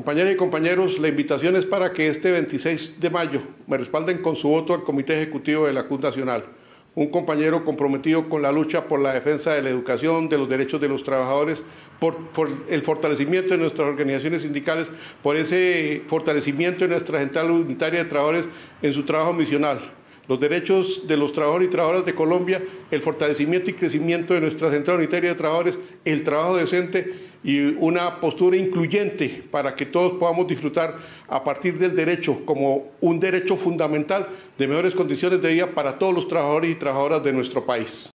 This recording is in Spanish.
Compañeras y compañeros, la invitación es para que este 26 de mayo me respalden con su voto al Comité Ejecutivo de la CUT Nacional, un compañero comprometido con la lucha por la defensa de la educación, de los derechos de los trabajadores, por, el fortalecimiento de nuestras organizaciones sindicales, por ese fortalecimiento de nuestra central unitaria de trabajadores en su trabajo misional, los derechos de los trabajadores y trabajadoras de Colombia, el fortalecimiento y crecimiento de nuestra central unitaria de trabajadores, el trabajo decente y una postura incluyente para que todos podamos disfrutar a partir del derecho como un derecho fundamental de mejores condiciones de vida para todos los trabajadores y trabajadoras de nuestro país.